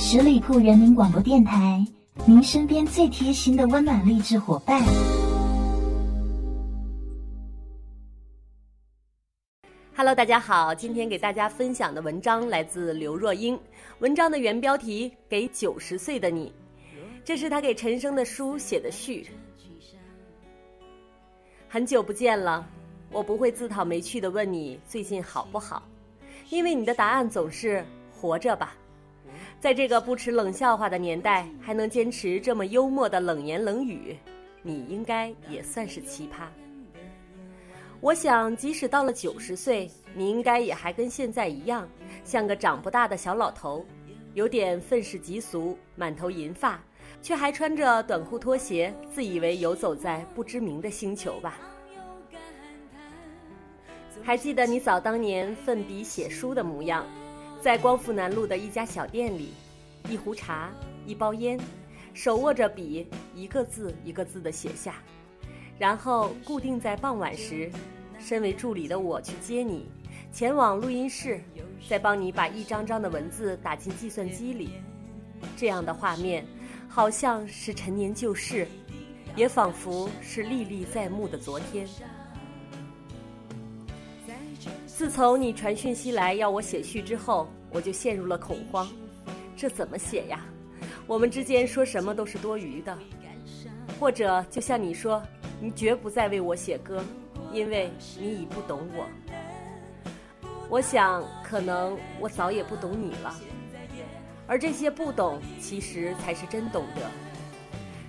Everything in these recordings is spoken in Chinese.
十里铺人民广播电台，您身边最贴心的温暖励志伙伴。Hello，大家好，今天给大家分享的文章来自刘若英，文章的原标题《给九十岁的你》，这是他给陈升的书写的序。很久不见了，我不会自讨没趣的问你最近好不好，因为你的答案总是活着吧。在这个不吃冷笑话的年代，还能坚持这么幽默的冷言冷语，你应该也算是奇葩。我想，即使到了九十岁，你应该也还跟现在一样，像个长不大的小老头，有点愤世嫉俗，满头银发。却还穿着短裤拖鞋，自以为游走在不知名的星球吧？还记得你早当年奋笔写书的模样，在光复南路的一家小店里，一壶茶，一包烟，手握着笔，一个字一个字的写下，然后固定在傍晚时，身为助理的我去接你，前往录音室，再帮你把一张张的文字打进计算机里，这样的画面。好像是陈年旧事，也仿佛是历历在目的昨天。自从你传讯息来要我写序之后，我就陷入了恐慌。这怎么写呀？我们之间说什么都是多余的。或者就像你说，你绝不再为我写歌，因为你已不懂我。我想，可能我早也不懂你了。而这些不懂，其实才是真懂得。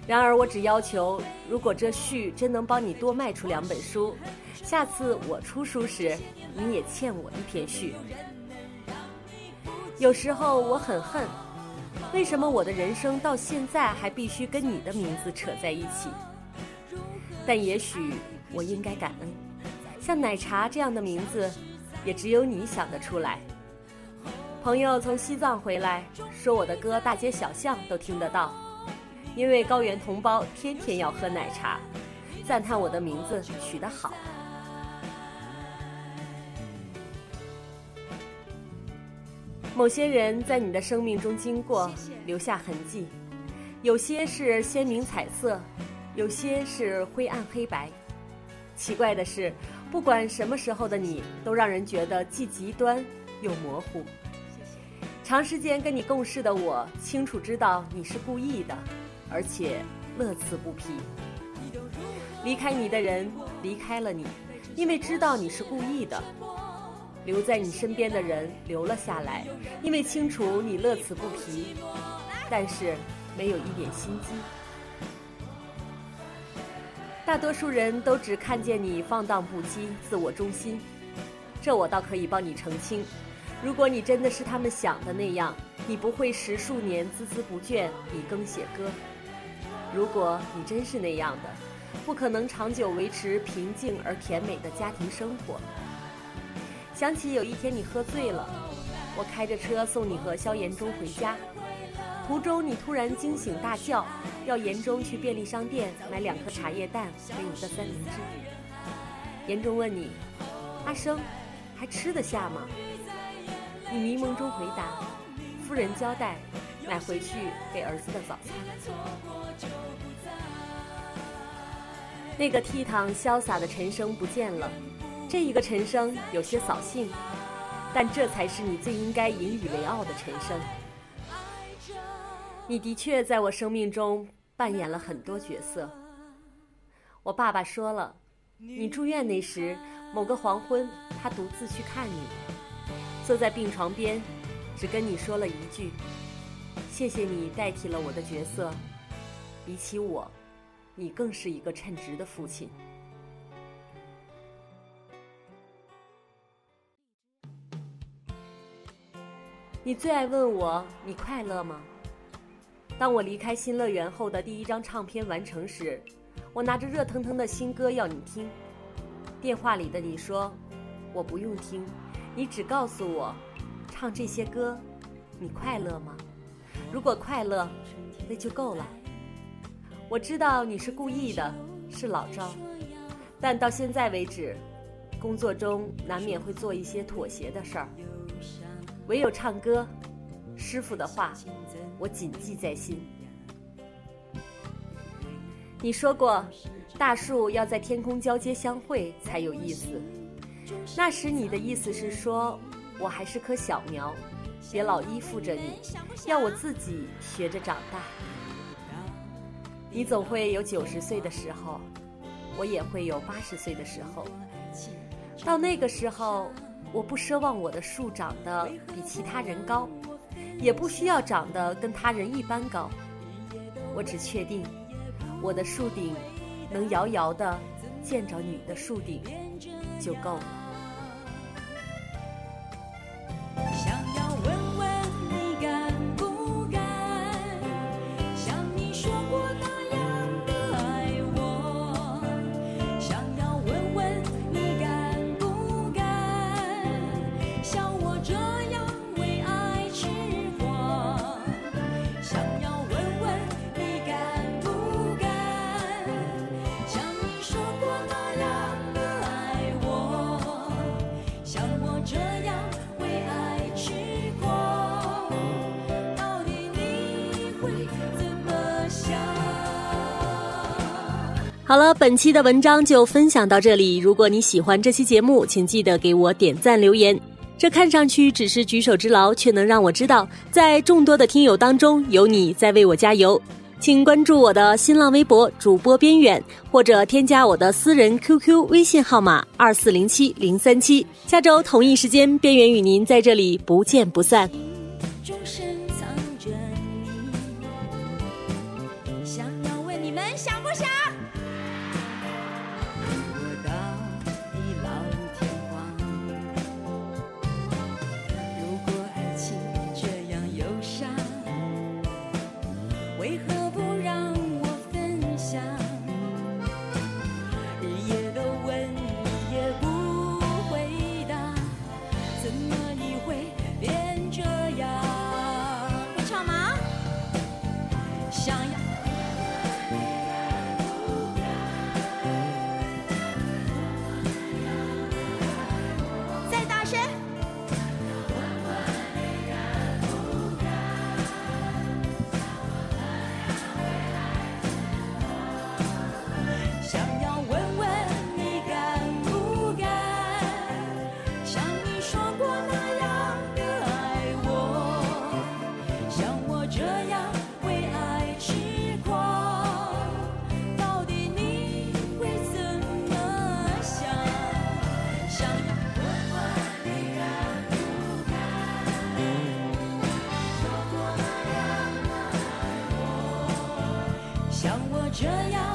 然而，我只要求，如果这序真能帮你多卖出两本书，下次我出书时，你也欠我一篇序。有时候我很恨，为什么我的人生到现在还必须跟你的名字扯在一起？但也许我应该感恩，像奶茶这样的名字，也只有你想得出来。朋友从西藏回来，说我的歌大街小巷都听得到，因为高原同胞天天要喝奶茶，赞叹我的名字取得好。某些人在你的生命中经过，留下痕迹，有些是鲜明彩色，有些是灰暗黑白。奇怪的是，不管什么时候的你，都让人觉得既极端又模糊。长时间跟你共事的我，清楚知道你是故意的，而且乐此不疲。离开你的人离开了你，因为知道你是故意的；留在你身边的人留了下来，因为清楚你乐此不疲，但是没有一点心机。大多数人都只看见你放荡不羁、自我中心，这我倒可以帮你澄清。如果你真的是他们想的那样，你不会十数年孜孜不倦以耕写歌。如果你真是那样的，不可能长久维持平静而甜美的家庭生活。想起有一天你喝醉了，我开着车送你和萧炎中回家，途中你突然惊醒大叫，要严中去便利商店买两颗茶叶蛋和一个三明治。严中问你：“阿生，还吃得下吗？”你迷蒙中回答：“夫人交代，买回去给儿子的早餐。”那个倜傥潇洒的陈生不见了，这一个陈升有些扫兴，但这才是你最应该引以为傲的陈升。你的确在我生命中扮演了很多角色。我爸爸说了，你住院那时，某个黄昏，他独自去看你。坐在病床边，只跟你说了一句：“谢谢你代替了我的角色。比起我，你更是一个称职的父亲。”你最爱问我：“你快乐吗？”当我离开新乐园后的第一张唱片完成时，我拿着热腾腾的新歌要你听。电话里的你说：“我不用听。”你只告诉我，唱这些歌，你快乐吗？如果快乐，那就够了。我知道你是故意的，是老招，但到现在为止，工作中难免会做一些妥协的事儿。唯有唱歌，师傅的话，我谨记在心。你说过，大树要在天空交接相会才有意思。那时你的意思是说，我还是棵小苗，别老依附着你，要我自己学着长大。你总会有九十岁的时候，我也会有八十岁的时候。到那个时候，我不奢望我的树长得比其他人高，也不需要长得跟他人一般高。我只确定，我的树顶能遥遥的见着你的树顶，就够了。好了，本期的文章就分享到这里。如果你喜欢这期节目，请记得给我点赞留言。这看上去只是举手之劳，却能让我知道，在众多的听友当中有你在为我加油。请关注我的新浪微博主播边远，或者添加我的私人 QQ 微信号码二四零七零三七。下周同一时间，边远与您在这里不见不散。这样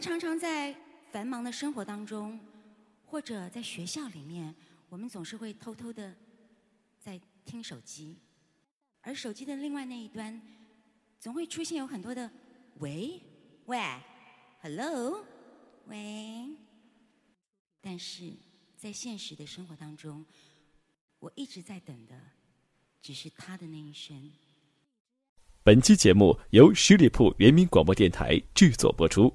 常常在繁忙的生活当中，或者在学校里面，我们总是会偷偷的在听手机，而手机的另外那一端，总会出现有很多的“喂，喂，hello，喂”，但是在现实的生活当中，我一直在等的，只是他的那一声。本期节目由十里铺人民广播电台制作播出。